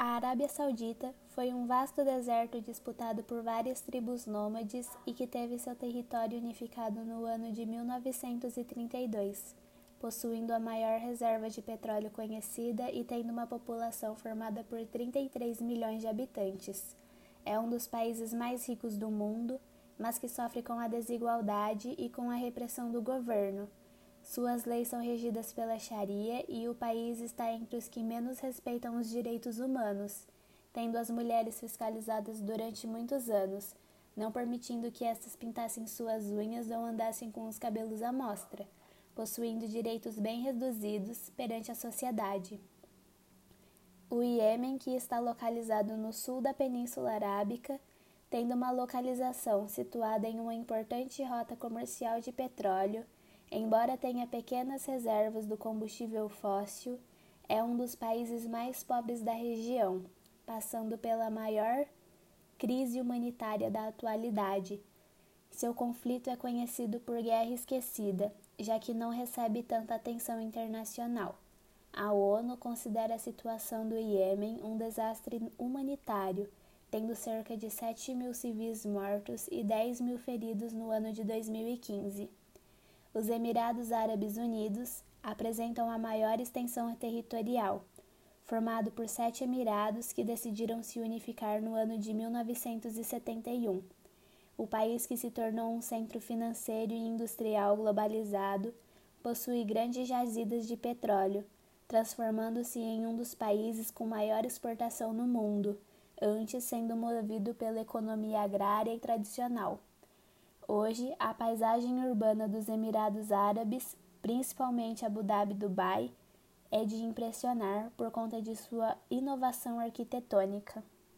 A Arábia Saudita foi um vasto deserto disputado por várias tribos nômades e que teve seu território unificado no ano de 1932, possuindo a maior reserva de petróleo conhecida e tendo uma população formada por 33 milhões de habitantes. É um dos países mais ricos do mundo, mas que sofre com a desigualdade e com a repressão do governo suas leis são regidas pela Sharia e o país está entre os que menos respeitam os direitos humanos, tendo as mulheres fiscalizadas durante muitos anos, não permitindo que estas pintassem suas unhas ou andassem com os cabelos à mostra, possuindo direitos bem reduzidos perante a sociedade. O Iêmen, que está localizado no sul da Península Arábica, tendo uma localização situada em uma importante rota comercial de petróleo, Embora tenha pequenas reservas do combustível fóssil, é um dos países mais pobres da região, passando pela maior crise humanitária da atualidade. Seu conflito é conhecido por guerra esquecida, já que não recebe tanta atenção internacional. A ONU considera a situação do Iêmen um desastre humanitário, tendo cerca de 7 mil civis mortos e 10 mil feridos no ano de 2015. Os Emirados Árabes Unidos apresentam a maior extensão territorial, formado por sete emirados que decidiram se unificar no ano de 1971. O país, que se tornou um centro financeiro e industrial globalizado, possui grandes jazidas de petróleo, transformando-se em um dos países com maior exportação no mundo, antes sendo movido pela economia agrária e tradicional. Hoje, a paisagem urbana dos Emirados Árabes, principalmente Abu Dhabi e Dubai, é de impressionar por conta de sua inovação arquitetônica.